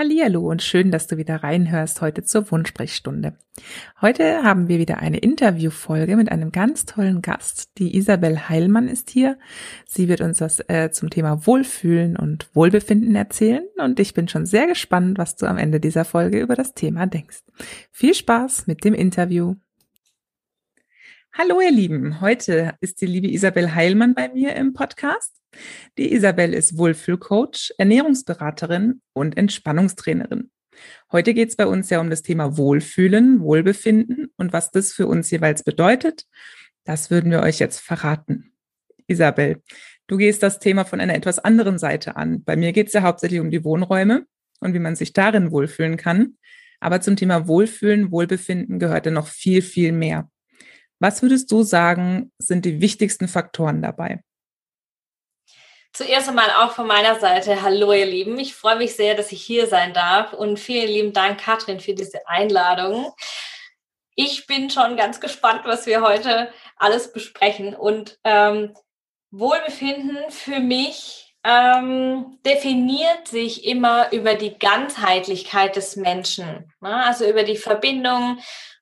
Hallihallo und schön, dass du wieder reinhörst heute zur Wunschsprechstunde. Heute haben wir wieder eine Interviewfolge mit einem ganz tollen Gast. Die Isabel Heilmann ist hier. Sie wird uns das äh, zum Thema Wohlfühlen und Wohlbefinden erzählen und ich bin schon sehr gespannt, was du am Ende dieser Folge über das Thema denkst. Viel Spaß mit dem Interview. Hallo ihr Lieben, heute ist die liebe Isabel Heilmann bei mir im Podcast. Die Isabel ist Wohlfühlcoach, Ernährungsberaterin und Entspannungstrainerin. Heute geht es bei uns ja um das Thema Wohlfühlen, Wohlbefinden und was das für uns jeweils bedeutet. Das würden wir euch jetzt verraten. Isabel, du gehst das Thema von einer etwas anderen Seite an. Bei mir geht es ja hauptsächlich um die Wohnräume und wie man sich darin wohlfühlen kann. Aber zum Thema Wohlfühlen, Wohlbefinden gehört ja noch viel, viel mehr. Was würdest du sagen, sind die wichtigsten Faktoren dabei? Zuerst einmal auch von meiner Seite, hallo ihr Lieben. Ich freue mich sehr, dass ich hier sein darf und vielen lieben Dank, Katrin, für diese Einladung. Ich bin schon ganz gespannt, was wir heute alles besprechen. Und ähm, Wohlbefinden für mich ähm, definiert sich immer über die Ganzheitlichkeit des Menschen, ne? also über die Verbindung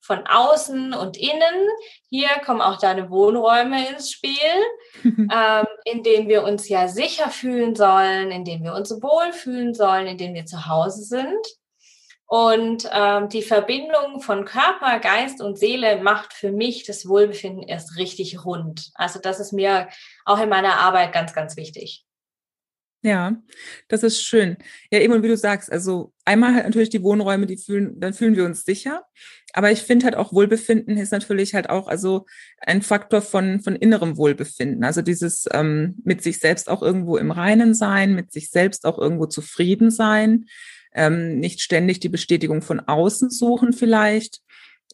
von außen und innen. Hier kommen auch deine Wohnräume ins Spiel, ähm, in denen wir uns ja sicher fühlen sollen, in denen wir uns wohlfühlen sollen, in denen wir zu Hause sind. Und ähm, die Verbindung von Körper, Geist und Seele macht für mich das Wohlbefinden erst richtig rund. Also das ist mir auch in meiner Arbeit ganz, ganz wichtig. Ja, das ist schön. Ja, eben und wie du sagst, also einmal halt natürlich die Wohnräume, die fühlen, dann fühlen wir uns sicher. Aber ich finde halt auch Wohlbefinden ist natürlich halt auch also ein Faktor von von innerem Wohlbefinden. Also dieses ähm, mit sich selbst auch irgendwo im Reinen sein, mit sich selbst auch irgendwo zufrieden sein, ähm, nicht ständig die Bestätigung von außen suchen vielleicht.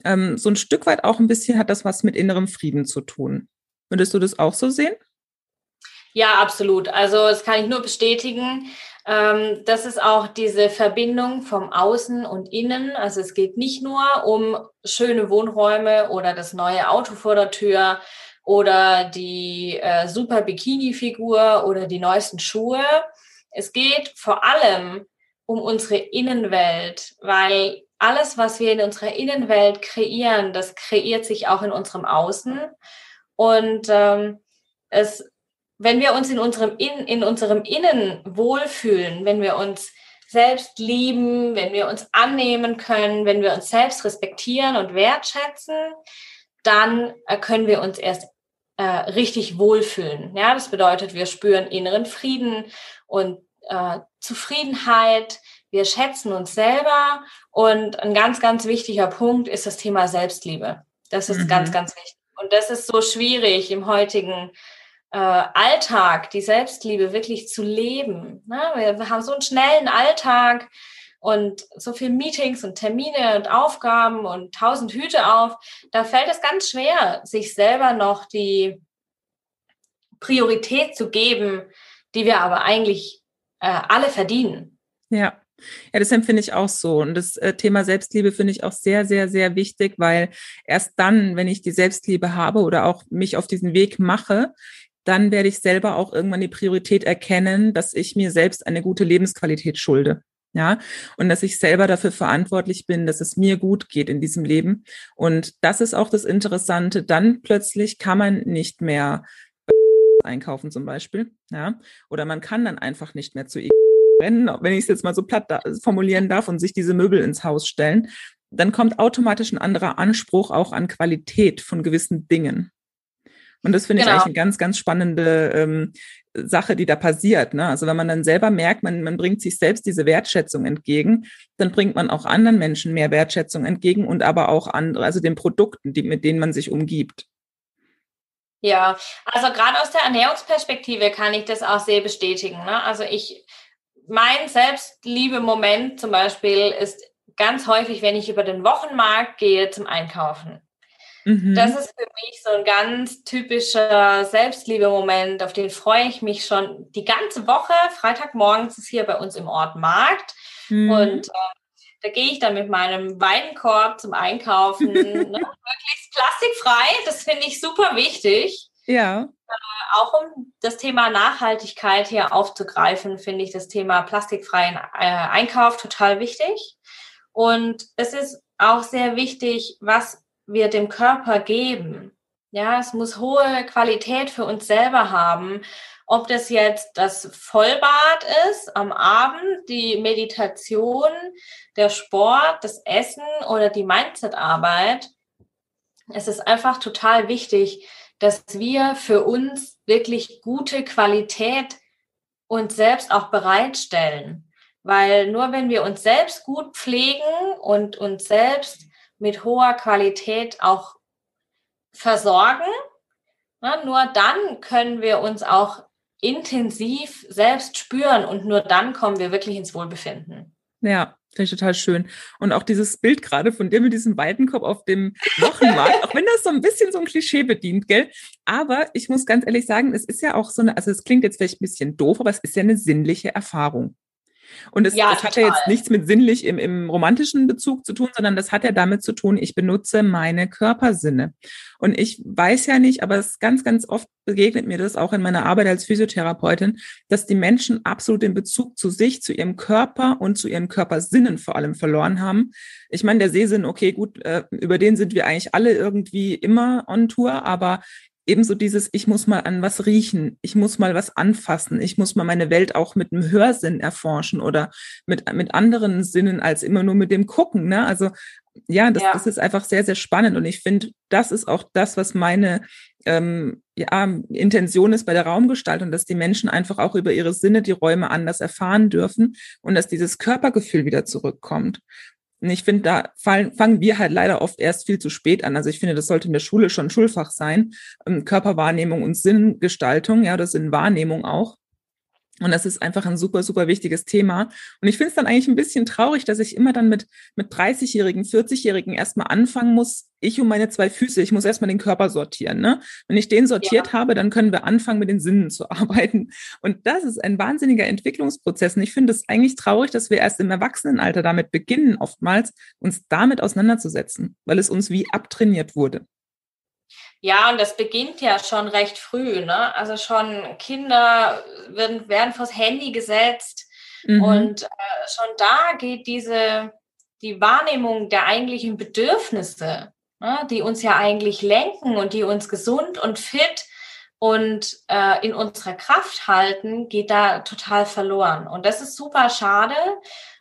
Ähm, so ein Stück weit auch ein bisschen hat das was mit innerem Frieden zu tun. Würdest du das auch so sehen? Ja, absolut. Also das kann ich nur bestätigen. Ähm, das ist auch diese Verbindung vom Außen und Innen. Also es geht nicht nur um schöne Wohnräume oder das neue Auto vor der Tür oder die äh, super Bikini-Figur oder die neuesten Schuhe. Es geht vor allem um unsere Innenwelt, weil alles, was wir in unserer Innenwelt kreieren, das kreiert sich auch in unserem Außen. Und ähm, es wenn wir uns in unserem, in, in unserem Innen wohlfühlen, wenn wir uns selbst lieben, wenn wir uns annehmen können, wenn wir uns selbst respektieren und wertschätzen, dann äh, können wir uns erst äh, richtig wohlfühlen. Ja, das bedeutet, wir spüren inneren Frieden und äh, Zufriedenheit. Wir schätzen uns selber und ein ganz, ganz wichtiger Punkt ist das Thema Selbstliebe. Das ist mhm. ganz, ganz wichtig. Und das ist so schwierig im heutigen Alltag, die Selbstliebe wirklich zu leben. Ne? Wir, haben so einen schnellen Alltag und so viele Meetings und Termine und Aufgaben und tausend Hüte auf. Da fällt es ganz schwer, sich selber noch die Priorität zu geben, die wir aber eigentlich äh, alle verdienen. Ja. Ja, das empfinde ich auch so. Und das äh, Thema Selbstliebe finde ich auch sehr, sehr, sehr wichtig, weil erst dann, wenn ich die Selbstliebe habe oder auch mich auf diesen Weg mache, dann werde ich selber auch irgendwann die Priorität erkennen, dass ich mir selbst eine gute Lebensqualität schulde. Ja, und dass ich selber dafür verantwortlich bin, dass es mir gut geht in diesem Leben. Und das ist auch das Interessante. Dann plötzlich kann man nicht mehr einkaufen zum Beispiel. Ja, oder man kann dann einfach nicht mehr zu rennen, wenn ich es jetzt mal so platt da formulieren darf und sich diese Möbel ins Haus stellen. Dann kommt automatisch ein anderer Anspruch auch an Qualität von gewissen Dingen. Und das finde genau. ich eigentlich eine ganz, ganz spannende ähm, Sache, die da passiert. Ne? Also wenn man dann selber merkt, man, man bringt sich selbst diese Wertschätzung entgegen, dann bringt man auch anderen Menschen mehr Wertschätzung entgegen und aber auch andere, also den Produkten, die, mit denen man sich umgibt. Ja, also gerade aus der Ernährungsperspektive kann ich das auch sehr bestätigen. Ne? Also ich, mein Selbstliebe-Moment zum Beispiel ist ganz häufig, wenn ich über den Wochenmarkt gehe zum Einkaufen. Mhm. Das ist für mich so ein ganz typischer Selbstliebe-Moment, auf den freue ich mich schon die ganze Woche. Freitagmorgens ist hier bei uns im Ort Markt mhm. und äh, da gehe ich dann mit meinem Weidenkorb zum Einkaufen, ne? möglichst plastikfrei. Das finde ich super wichtig. Ja. Äh, auch um das Thema Nachhaltigkeit hier aufzugreifen, finde ich das Thema plastikfreien äh, Einkauf total wichtig. Und es ist auch sehr wichtig, was wir dem Körper geben. Ja, es muss hohe Qualität für uns selber haben. Ob das jetzt das Vollbad ist am Abend, die Meditation, der Sport, das Essen oder die Mindsetarbeit. Es ist einfach total wichtig, dass wir für uns wirklich gute Qualität uns selbst auch bereitstellen. Weil nur wenn wir uns selbst gut pflegen und uns selbst mit hoher Qualität auch versorgen. Ja, ne, nur dann können wir uns auch intensiv selbst spüren und nur dann kommen wir wirklich ins Wohlbefinden. Ja, finde ich total schön. Und auch dieses Bild gerade von dir mit diesem Weidenkopf auf dem Wochenmarkt, auch wenn das so ein bisschen so ein Klischee bedient, gell? Aber ich muss ganz ehrlich sagen, es ist ja auch so eine, also es klingt jetzt vielleicht ein bisschen doof, aber es ist ja eine sinnliche Erfahrung. Und es, ja, das hat ja jetzt nichts mit sinnlich im, im romantischen Bezug zu tun, sondern das hat ja damit zu tun, ich benutze meine Körpersinne. Und ich weiß ja nicht, aber es ganz, ganz oft begegnet mir das auch in meiner Arbeit als Physiotherapeutin, dass die Menschen absolut den Bezug zu sich, zu ihrem Körper und zu ihren Körpersinnen vor allem verloren haben. Ich meine, der Sehsinn, okay, gut, äh, über den sind wir eigentlich alle irgendwie immer on Tour, aber ebenso dieses, ich muss mal an was riechen, ich muss mal was anfassen, ich muss mal meine Welt auch mit einem Hörsinn erforschen oder mit, mit anderen Sinnen als immer nur mit dem Gucken. Ne? Also ja das, ja. das ist einfach sehr, sehr spannend und ich finde, das ist auch das, was meine ähm, ja, Intention ist bei der Raumgestaltung, dass die Menschen einfach auch über ihre Sinne die Räume anders erfahren dürfen und dass dieses Körpergefühl wieder zurückkommt. Ich finde, da fallen, fangen wir halt leider oft erst viel zu spät an. Also ich finde, das sollte in der Schule schon Schulfach sein. Ähm, Körperwahrnehmung und Sinngestaltung, ja, oder Sinnwahrnehmung auch. Und das ist einfach ein super, super wichtiges Thema. Und ich finde es dann eigentlich ein bisschen traurig, dass ich immer dann mit, mit 30-Jährigen, 40-Jährigen erstmal anfangen muss, ich und meine zwei Füße, ich muss erstmal den Körper sortieren. Ne? Wenn ich den sortiert ja. habe, dann können wir anfangen, mit den Sinnen zu arbeiten. Und das ist ein wahnsinniger Entwicklungsprozess. Und ich finde es eigentlich traurig, dass wir erst im Erwachsenenalter damit beginnen, oftmals uns damit auseinanderzusetzen, weil es uns wie abtrainiert wurde. Ja, und das beginnt ja schon recht früh. Ne? Also schon Kinder werden, werden vors Handy gesetzt mhm. und äh, schon da geht diese die Wahrnehmung der eigentlichen Bedürfnisse, ne, die uns ja eigentlich lenken und die uns gesund und fit und äh, in unserer Kraft halten, geht da total verloren. Und das ist super schade.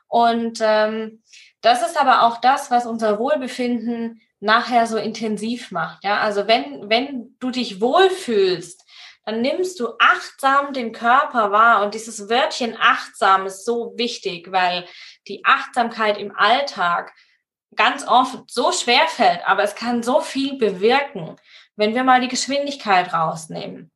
Und ähm, das ist aber auch das, was unser Wohlbefinden nachher so intensiv macht. Ja, also wenn, wenn du dich wohlfühlst, dann nimmst du achtsam den Körper wahr. Und dieses Wörtchen achtsam ist so wichtig, weil die Achtsamkeit im Alltag ganz oft so schwer fällt, aber es kann so viel bewirken, wenn wir mal die Geschwindigkeit rausnehmen.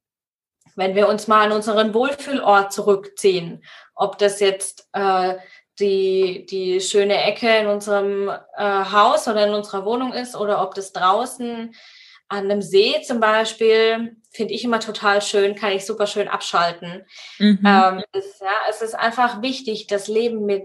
Wenn wir uns mal an unseren Wohlfühlort zurückziehen, ob das jetzt äh, die, die schöne Ecke in unserem äh, Haus oder in unserer Wohnung ist oder ob das draußen an einem See zum Beispiel, finde ich immer total schön, kann ich super schön abschalten. Mhm. Ähm, ist, ja, es ist einfach wichtig, das Leben mit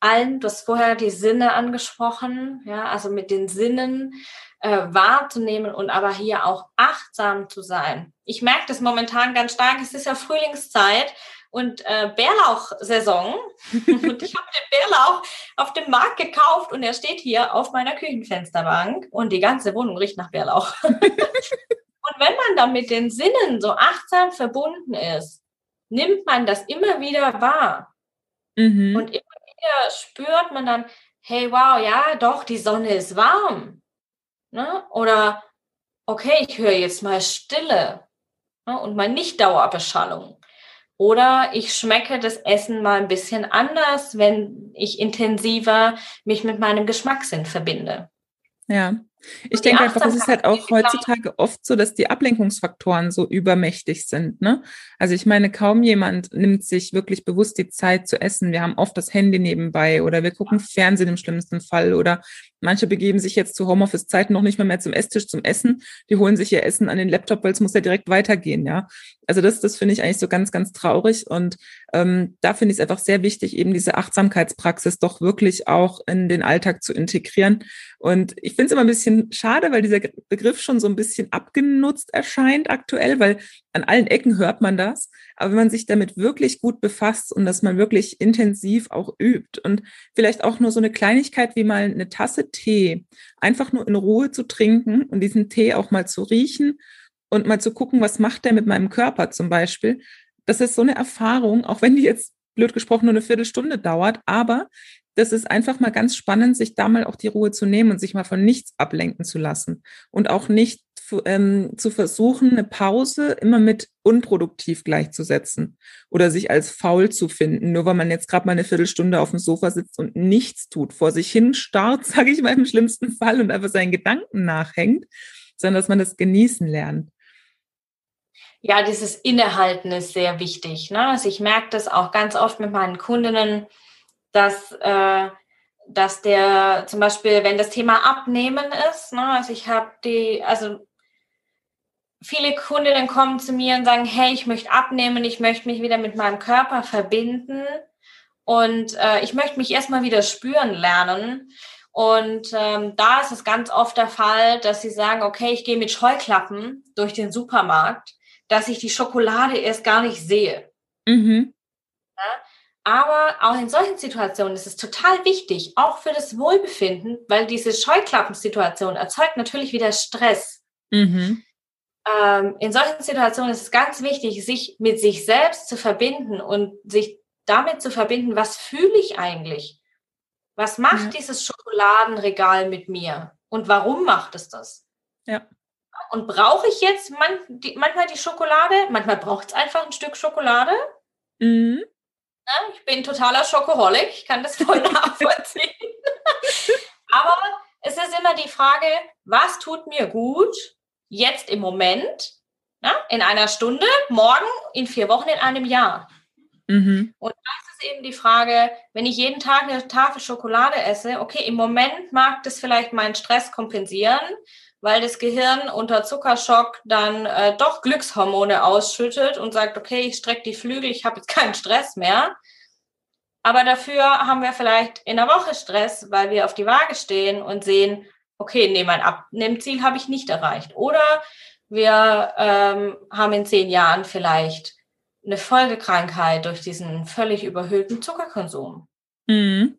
allen, du hast vorher die Sinne angesprochen, ja, also mit den Sinnen äh, wahrzunehmen und aber hier auch achtsam zu sein. Ich merke das momentan ganz stark, es ist ja Frühlingszeit und äh, Bärlauch-Saison. und ich habe den Bärlauch auf dem Markt gekauft und er steht hier auf meiner Küchenfensterbank und die ganze Wohnung riecht nach Bärlauch. und wenn man dann mit den Sinnen so achtsam verbunden ist, nimmt man das immer wieder wahr. Mhm. Und immer wieder spürt man dann, hey, wow, ja, doch, die Sonne ist warm. Ne? Oder, okay, ich höre jetzt mal Stille ne? und mal nicht Dauerbeschallung. Oder ich schmecke das Essen mal ein bisschen anders, wenn ich intensiver mich mit meinem Geschmackssinn verbinde. Ja, ich denke einfach, es ist halt auch heutzutage oft so, dass die Ablenkungsfaktoren so übermächtig sind. Ne? Also ich meine, kaum jemand nimmt sich wirklich bewusst die Zeit zu essen. Wir haben oft das Handy nebenbei oder wir gucken Fernsehen im schlimmsten Fall oder manche begeben sich jetzt zu Homeoffice-Zeiten noch nicht mal mehr zum Esstisch zum Essen. Die holen sich ihr Essen an den Laptop, weil es muss ja direkt weitergehen. Ja, also das, das finde ich eigentlich so ganz, ganz traurig und ähm, da finde ich es einfach sehr wichtig, eben diese Achtsamkeitspraxis doch wirklich auch in den Alltag zu integrieren. Und ich finde es immer ein bisschen schade, weil dieser Begriff schon so ein bisschen abgenutzt erscheint aktuell, weil an allen Ecken hört man das. Aber wenn man sich damit wirklich gut befasst und dass man wirklich intensiv auch übt und vielleicht auch nur so eine Kleinigkeit wie mal eine Tasse Tee einfach nur in Ruhe zu trinken und diesen Tee auch mal zu riechen und mal zu gucken, was macht der mit meinem Körper zum Beispiel, das ist so eine Erfahrung, auch wenn die jetzt blöd gesprochen nur eine Viertelstunde dauert, aber das ist einfach mal ganz spannend, sich da mal auch die Ruhe zu nehmen und sich mal von nichts ablenken zu lassen und auch nicht ähm, zu versuchen, eine Pause immer mit unproduktiv gleichzusetzen oder sich als faul zu finden, nur weil man jetzt gerade mal eine Viertelstunde auf dem Sofa sitzt und nichts tut, vor sich hin starrt, sage ich mal im schlimmsten Fall und einfach seinen Gedanken nachhängt, sondern dass man das genießen lernt ja, dieses Innehalten ist sehr wichtig. Ne? Also ich merke das auch ganz oft mit meinen Kundinnen, dass, äh, dass der zum Beispiel, wenn das Thema Abnehmen ist, ne? also ich habe die, also viele Kundinnen kommen zu mir und sagen, hey, ich möchte abnehmen, ich möchte mich wieder mit meinem Körper verbinden und äh, ich möchte mich erstmal wieder spüren lernen. Und ähm, da ist es ganz oft der Fall, dass sie sagen, okay, ich gehe mit Scheuklappen durch den Supermarkt dass ich die Schokolade erst gar nicht sehe. Mhm. Ja? Aber auch in solchen Situationen ist es total wichtig, auch für das Wohlbefinden, weil diese Scheuklappensituation erzeugt natürlich wieder Stress. Mhm. Ähm, in solchen Situationen ist es ganz wichtig, sich mit sich selbst zu verbinden und sich damit zu verbinden, was fühle ich eigentlich? Was macht ja. dieses Schokoladenregal mit mir? Und warum macht es das? Ja. Und brauche ich jetzt manchmal die Schokolade? Manchmal braucht es einfach ein Stück Schokolade. Mhm. Ja, ich bin totaler Schokoholik, ich kann das voll nachvollziehen. Aber es ist immer die Frage, was tut mir gut jetzt im Moment, ja, in einer Stunde, morgen, in vier Wochen, in einem Jahr. Mhm. Und das ist eben die Frage, wenn ich jeden Tag eine Tafel Schokolade esse, okay, im Moment mag das vielleicht meinen Stress kompensieren, weil das Gehirn unter Zuckerschock dann äh, doch Glückshormone ausschüttet und sagt, okay, ich strecke die Flügel, ich habe jetzt keinen Stress mehr. Aber dafür haben wir vielleicht in der Woche Stress, weil wir auf die Waage stehen und sehen, okay, nee, mein Abnehmziel habe ich nicht erreicht. Oder wir ähm, haben in zehn Jahren vielleicht eine Folgekrankheit durch diesen völlig überhöhten Zuckerkonsum. Mhm.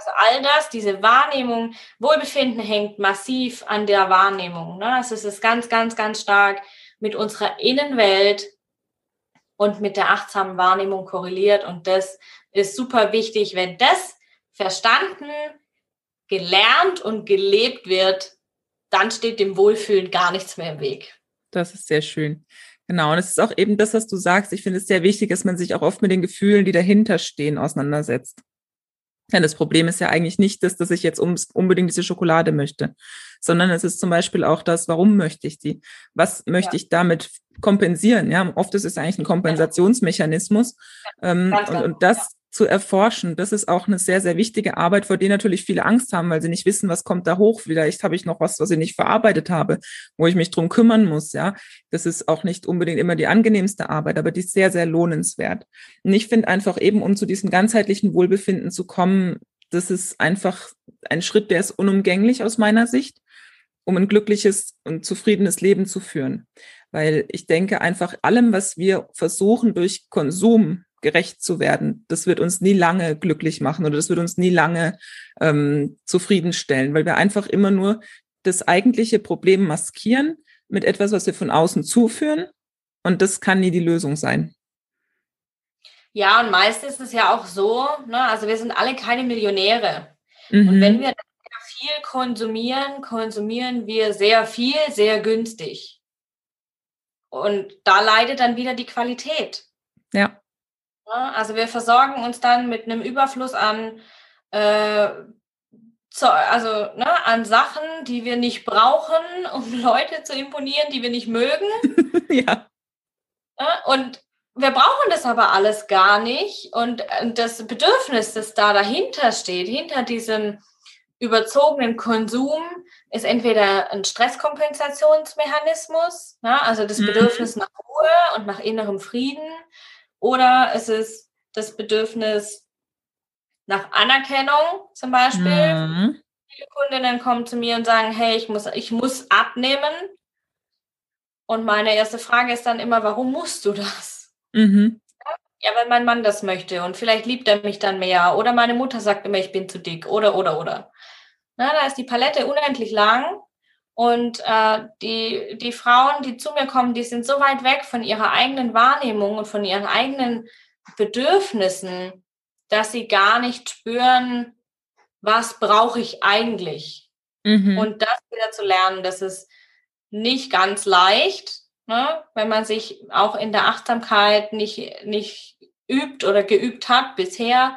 Also all das, diese Wahrnehmung, Wohlbefinden hängt massiv an der Wahrnehmung. Ne? Also es ist ganz, ganz, ganz stark mit unserer Innenwelt und mit der achtsamen Wahrnehmung korreliert. Und das ist super wichtig. Wenn das verstanden, gelernt und gelebt wird, dann steht dem Wohlfühlen gar nichts mehr im Weg. Das ist sehr schön. Genau, und es ist auch eben das, was du sagst. Ich finde es sehr wichtig, dass man sich auch oft mit den Gefühlen, die dahinter stehen, auseinandersetzt. Ja, das Problem ist ja eigentlich nicht das, dass ich jetzt unbedingt diese Schokolade möchte, sondern es ist zum Beispiel auch das, warum möchte ich die? Was möchte ja. ich damit kompensieren? Ja, oft ist es eigentlich ein Kompensationsmechanismus. Ja. Ähm, und, und das zu erforschen. Das ist auch eine sehr, sehr wichtige Arbeit, vor der natürlich viele Angst haben, weil sie nicht wissen, was kommt da hoch. Vielleicht habe ich noch was, was ich nicht verarbeitet habe, wo ich mich drum kümmern muss. Ja, das ist auch nicht unbedingt immer die angenehmste Arbeit, aber die ist sehr, sehr lohnenswert. Und ich finde einfach eben, um zu diesem ganzheitlichen Wohlbefinden zu kommen, das ist einfach ein Schritt, der ist unumgänglich aus meiner Sicht, um ein glückliches und zufriedenes Leben zu führen. Weil ich denke einfach allem, was wir versuchen durch Konsum gerecht zu werden. Das wird uns nie lange glücklich machen oder das wird uns nie lange ähm, zufriedenstellen, weil wir einfach immer nur das eigentliche Problem maskieren mit etwas, was wir von außen zuführen. Und das kann nie die Lösung sein. Ja, und meist ist es ja auch so, ne, also wir sind alle keine Millionäre. Mhm. Und wenn wir viel konsumieren, konsumieren wir sehr viel, sehr günstig. Und da leidet dann wieder die Qualität. Ja. Also wir versorgen uns dann mit einem Überfluss an, äh, also ne, an Sachen, die wir nicht brauchen, um Leute zu imponieren, die wir nicht mögen. ja. Und wir brauchen das aber alles gar nicht. Und das Bedürfnis, das da dahinter steht, hinter diesem überzogenen Konsum, ist entweder ein Stresskompensationsmechanismus, ne? also das mhm. Bedürfnis nach Ruhe und nach innerem Frieden, oder es ist das Bedürfnis nach Anerkennung zum Beispiel. Mhm. Viele Kundinnen kommen zu mir und sagen, hey, ich muss, ich muss abnehmen. Und meine erste Frage ist dann immer, warum musst du das? Mhm. Ja, weil mein Mann das möchte und vielleicht liebt er mich dann mehr. Oder meine Mutter sagt immer, ich bin zu dick. Oder, oder, oder. Na, da ist die Palette unendlich lang. Und äh, die, die Frauen, die zu mir kommen, die sind so weit weg von ihrer eigenen Wahrnehmung und von ihren eigenen Bedürfnissen, dass sie gar nicht spüren, was brauche ich eigentlich. Mhm. Und das wieder zu lernen, das ist nicht ganz leicht, ne? wenn man sich auch in der Achtsamkeit nicht, nicht übt oder geübt hat bisher,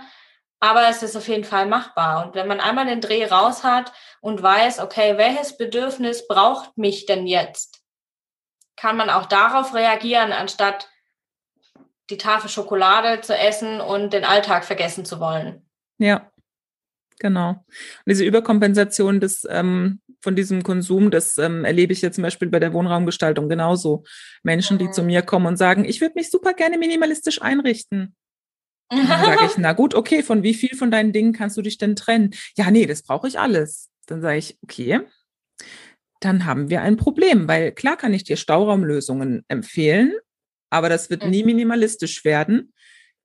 aber es ist auf jeden Fall machbar. Und wenn man einmal den Dreh raus hat und weiß, okay, welches Bedürfnis braucht mich denn jetzt, kann man auch darauf reagieren, anstatt die Tafel Schokolade zu essen und den Alltag vergessen zu wollen. Ja, genau. Und diese Überkompensation des, ähm, von diesem Konsum, das ähm, erlebe ich jetzt zum Beispiel bei der Wohnraumgestaltung genauso. Menschen, die mhm. zu mir kommen und sagen, ich würde mich super gerne minimalistisch einrichten. Dann sage ich, na gut, okay, von wie viel von deinen Dingen kannst du dich denn trennen? Ja, nee, das brauche ich alles. Dann sage ich, okay, dann haben wir ein Problem, weil klar kann ich dir Stauraumlösungen empfehlen, aber das wird nie mhm. minimalistisch werden,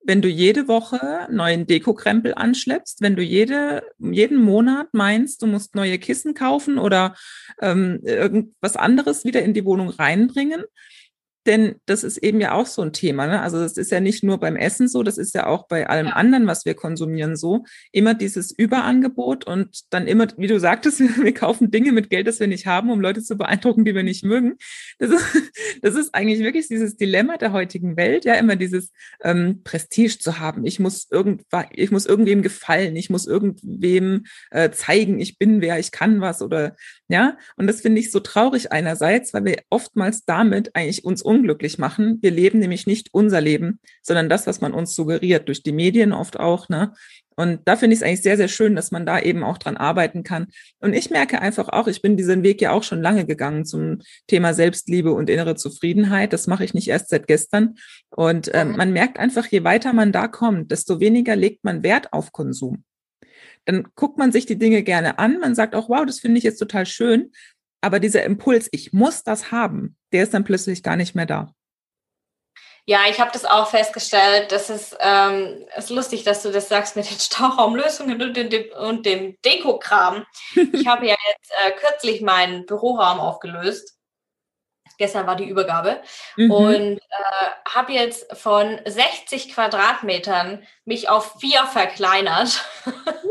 wenn du jede Woche neuen Dekokrempel anschleppst, wenn du jede, jeden Monat meinst, du musst neue Kissen kaufen oder ähm, irgendwas anderes wieder in die Wohnung reinbringen, denn das ist eben ja auch so ein Thema. Ne? Also das ist ja nicht nur beim Essen so, das ist ja auch bei allem anderen, was wir konsumieren so. Immer dieses Überangebot und dann immer, wie du sagtest, wir kaufen Dinge mit Geld, das wir nicht haben, um Leute zu beeindrucken, die wir nicht mögen. Das ist, das ist eigentlich wirklich dieses Dilemma der heutigen Welt, ja, immer dieses ähm, Prestige zu haben. Ich muss irgendwas, ich muss irgendwem gefallen, ich muss irgendwem äh, zeigen, ich bin wer, ich kann was oder ja. Und das finde ich so traurig einerseits, weil wir oftmals damit eigentlich uns unglücklich machen. Wir leben nämlich nicht unser Leben, sondern das, was man uns suggeriert, durch die Medien oft auch. Ne? Und da finde ich es eigentlich sehr, sehr schön, dass man da eben auch dran arbeiten kann. Und ich merke einfach auch, ich bin diesen Weg ja auch schon lange gegangen zum Thema Selbstliebe und innere Zufriedenheit. Das mache ich nicht erst seit gestern. Und äh, man merkt einfach, je weiter man da kommt, desto weniger legt man Wert auf Konsum. Dann guckt man sich die Dinge gerne an. Man sagt auch, wow, das finde ich jetzt total schön. Aber dieser Impuls, ich muss das haben, der ist dann plötzlich gar nicht mehr da. Ja, ich habe das auch festgestellt. Das ist, ähm, ist lustig, dass du das sagst mit den Stauraumlösungen und dem, und dem Dekokram. Ich habe ja jetzt äh, kürzlich meinen Büroraum aufgelöst. Gestern war die Übergabe mhm. und äh, habe jetzt von 60 Quadratmetern mich auf vier verkleinert.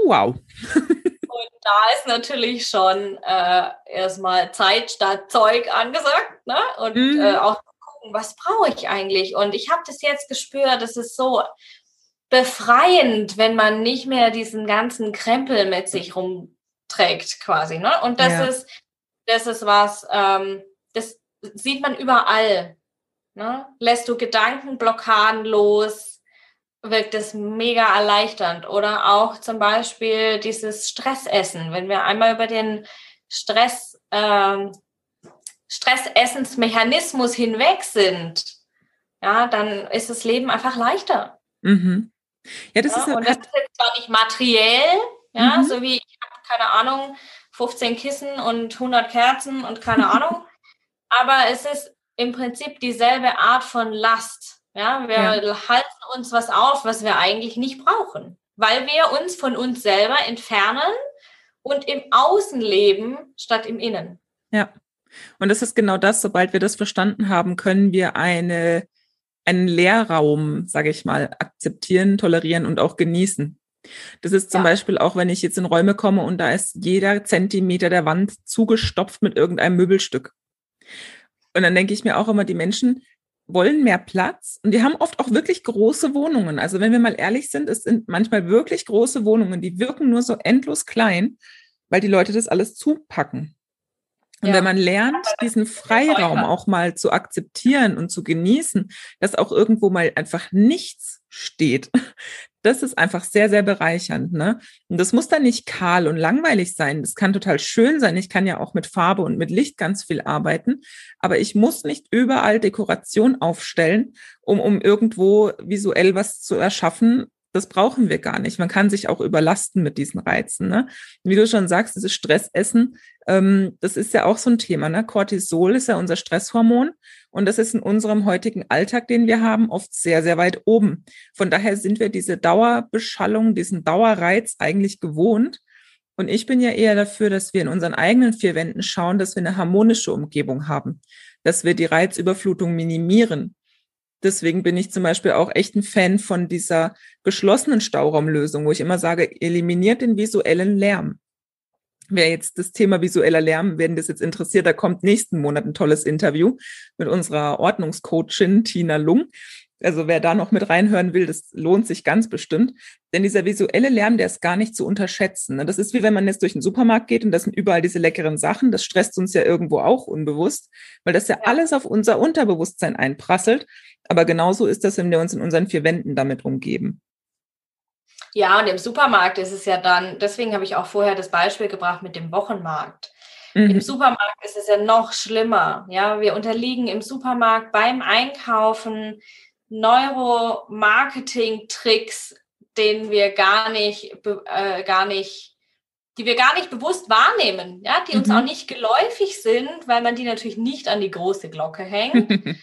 Wow. da ist natürlich schon äh, erstmal Zeit statt Zeug angesagt. Ne? Und mhm. äh, auch gucken, was brauche ich eigentlich? Und ich habe das jetzt gespürt, das ist so befreiend, wenn man nicht mehr diesen ganzen Krempel mit sich rumträgt, quasi. Ne? Und das ja. ist, das ist was, ähm, das sieht man überall. Ne? Lässt du Gedankenblockaden los, wirkt es mega erleichternd. Oder auch zum Beispiel dieses Stressessen. Wenn wir einmal über den Stress, ähm, Stressessensmechanismus hinweg sind, ja, dann ist das Leben einfach leichter. Mhm. Ja, das ja, ist und das ist jetzt zwar nicht materiell, ja, mhm. so wie ich habe keine Ahnung, 15 Kissen und 100 Kerzen und keine Ahnung, aber es ist im Prinzip dieselbe Art von Last. Ja, wir ja. halten uns was auf, was wir eigentlich nicht brauchen, weil wir uns von uns selber entfernen und im Außen leben statt im Innen. Ja. Und das ist genau das, sobald wir das verstanden haben, können wir eine, einen Leerraum, sage ich mal, akzeptieren, tolerieren und auch genießen. Das ist zum ja. Beispiel auch, wenn ich jetzt in Räume komme und da ist jeder Zentimeter der Wand zugestopft mit irgendeinem Möbelstück. Und dann denke ich mir auch immer, die Menschen wollen mehr Platz und die haben oft auch wirklich große Wohnungen. Also wenn wir mal ehrlich sind, es sind manchmal wirklich große Wohnungen, die wirken nur so endlos klein, weil die Leute das alles zupacken. Und ja. wenn man lernt, diesen Freiraum auch mal zu akzeptieren und zu genießen, dass auch irgendwo mal einfach nichts steht, das ist einfach sehr, sehr bereichernd. Ne? Und das muss dann nicht kahl und langweilig sein. Das kann total schön sein. Ich kann ja auch mit Farbe und mit Licht ganz viel arbeiten. Aber ich muss nicht überall Dekoration aufstellen, um, um irgendwo visuell was zu erschaffen, das brauchen wir gar nicht. Man kann sich auch überlasten mit diesen Reizen. Ne? Wie du schon sagst, dieses Stressessen, ähm, das ist ja auch so ein Thema. Ne? Cortisol ist ja unser Stresshormon und das ist in unserem heutigen Alltag, den wir haben, oft sehr, sehr weit oben. Von daher sind wir diese Dauerbeschallung, diesen Dauerreiz eigentlich gewohnt. Und ich bin ja eher dafür, dass wir in unseren eigenen vier Wänden schauen, dass wir eine harmonische Umgebung haben, dass wir die Reizüberflutung minimieren Deswegen bin ich zum Beispiel auch echt ein Fan von dieser geschlossenen Stauraumlösung, wo ich immer sage, eliminiert den visuellen Lärm. Wer jetzt das Thema visueller Lärm, wenn das jetzt interessiert, da kommt nächsten Monat ein tolles Interview mit unserer Ordnungscoachin Tina Lung. Also wer da noch mit reinhören will, das lohnt sich ganz bestimmt. Denn dieser visuelle Lärm, der ist gar nicht zu unterschätzen. Ne? Das ist wie wenn man jetzt durch den Supermarkt geht und das sind überall diese leckeren Sachen. Das stresst uns ja irgendwo auch unbewusst, weil das ja alles auf unser Unterbewusstsein einprasselt. Aber genauso ist das, wenn wir uns in unseren vier Wänden damit umgeben. Ja, und im Supermarkt ist es ja dann, deswegen habe ich auch vorher das Beispiel gebracht mit dem Wochenmarkt. Mhm. Im Supermarkt ist es ja noch schlimmer. Ja, wir unterliegen im Supermarkt beim Einkaufen Neuromarketing-Tricks, denen wir gar nicht, äh, gar nicht, die wir gar nicht bewusst wahrnehmen, ja, die uns mhm. auch nicht geläufig sind, weil man die natürlich nicht an die große Glocke hängt.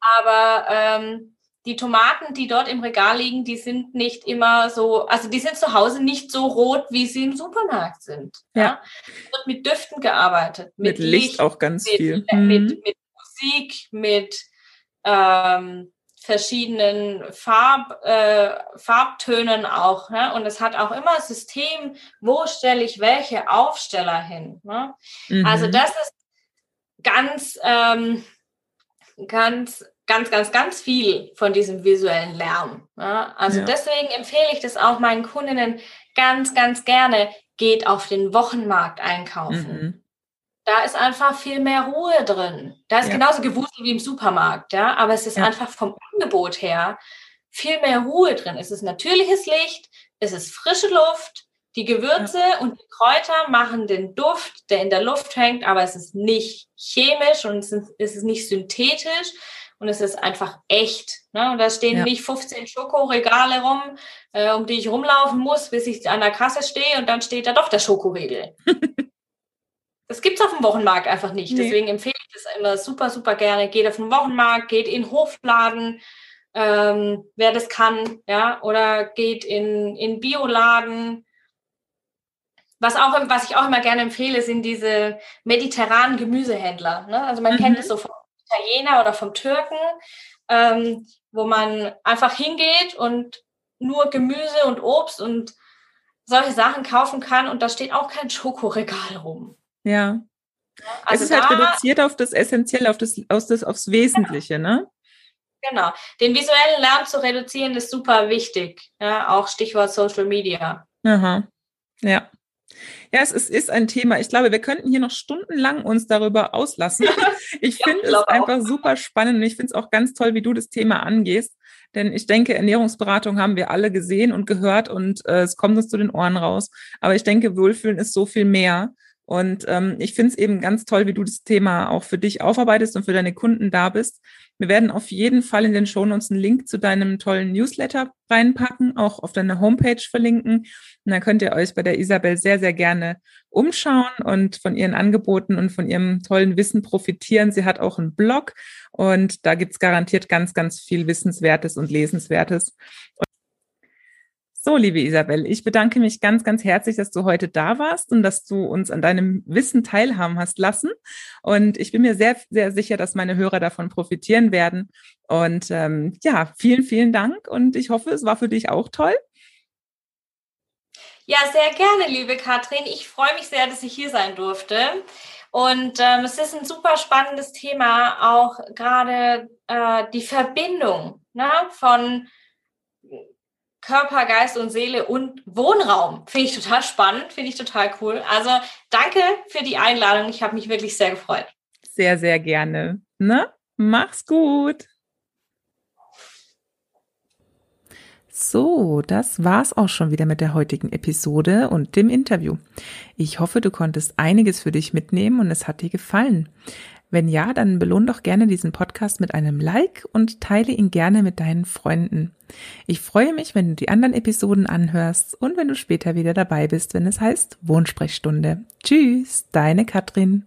Aber ähm, die Tomaten, die dort im Regal liegen, die sind nicht immer so, also die sind zu Hause nicht so rot, wie sie im Supermarkt sind. Ja. ja? Wird mit Düften gearbeitet. Mit, mit Licht, Licht, auch ganz mit, viel. Mit, mhm. mit, Musik, mit ähm, verschiedenen Farb, äh, Farbtönen auch. Ne? Und es hat auch immer ein System, wo stelle ich welche Aufsteller hin. Ne? Mhm. Also das ist ganz, ähm, ganz, ganz, ganz, ganz viel von diesem visuellen Lärm. Ne? Also ja. deswegen empfehle ich das auch meinen Kundinnen ganz, ganz gerne, geht auf den Wochenmarkt einkaufen. Mhm da ist einfach viel mehr Ruhe drin. Da ist ja. genauso gewusel wie im Supermarkt, ja, aber es ist ja. einfach vom Angebot her viel mehr Ruhe drin. Es ist natürliches Licht, es ist frische Luft, die Gewürze ja. und die Kräuter machen den Duft, der in der Luft hängt, aber es ist nicht chemisch und es ist nicht synthetisch und es ist einfach echt. Ne? Und da stehen ja. nicht 15 Schokoregale rum, äh, um die ich rumlaufen muss, bis ich an der Kasse stehe und dann steht da doch der Schokoriegel. Das gibt es auf dem Wochenmarkt einfach nicht. Nee. Deswegen empfehle ich das immer super, super gerne. Geht auf den Wochenmarkt, geht in Hofladen, ähm, wer das kann, ja, oder geht in, in Bioladen. Was, auch, was ich auch immer gerne empfehle, sind diese mediterranen Gemüsehändler. Ne? Also man mhm. kennt es so vom Italiener oder vom Türken, ähm, wo man einfach hingeht und nur Gemüse und Obst und solche Sachen kaufen kann und da steht auch kein Schokoregal rum. Ja. Also es ist halt reduziert auf das Essentielle, auf das, auf das, aufs Wesentliche, genau. ne? Genau. Den visuellen Lärm zu reduzieren ist super wichtig. Ja, auch Stichwort Social Media. Aha. Ja. Ja, es ist, ist ein Thema. Ich glaube, wir könnten hier noch stundenlang uns darüber auslassen. Ich finde es einfach super spannend und ich finde es auch ganz toll, wie du das Thema angehst. Denn ich denke, Ernährungsberatung haben wir alle gesehen und gehört und äh, es kommt uns zu den Ohren raus. Aber ich denke, Wohlfühlen ist so viel mehr. Und ähm, ich finde es eben ganz toll, wie du das Thema auch für dich aufarbeitest und für deine Kunden da bist. Wir werden auf jeden Fall in den Shownotes einen Link zu deinem tollen Newsletter reinpacken, auch auf deine Homepage verlinken. Und dann könnt ihr euch bei der Isabel sehr, sehr gerne umschauen und von ihren Angeboten und von ihrem tollen Wissen profitieren. Sie hat auch einen Blog und da gibt's garantiert ganz, ganz viel Wissenswertes und Lesenswertes. So, liebe Isabel, ich bedanke mich ganz, ganz herzlich, dass du heute da warst und dass du uns an deinem Wissen teilhaben hast lassen. Und ich bin mir sehr, sehr sicher, dass meine Hörer davon profitieren werden. Und ähm, ja, vielen, vielen Dank und ich hoffe, es war für dich auch toll. Ja, sehr gerne, liebe Katrin. Ich freue mich sehr, dass ich hier sein durfte. Und ähm, es ist ein super spannendes Thema, auch gerade äh, die Verbindung ne, von Körper, Geist und Seele und Wohnraum. Finde ich total spannend, finde ich total cool. Also danke für die Einladung. Ich habe mich wirklich sehr gefreut. Sehr, sehr gerne. Ne? Mach's gut. So, das war's auch schon wieder mit der heutigen Episode und dem Interview. Ich hoffe, du konntest einiges für dich mitnehmen und es hat dir gefallen. Wenn ja, dann belohn doch gerne diesen Podcast mit einem Like und teile ihn gerne mit deinen Freunden. Ich freue mich, wenn du die anderen Episoden anhörst und wenn du später wieder dabei bist, wenn es heißt Wohnsprechstunde. Tschüss, deine Katrin.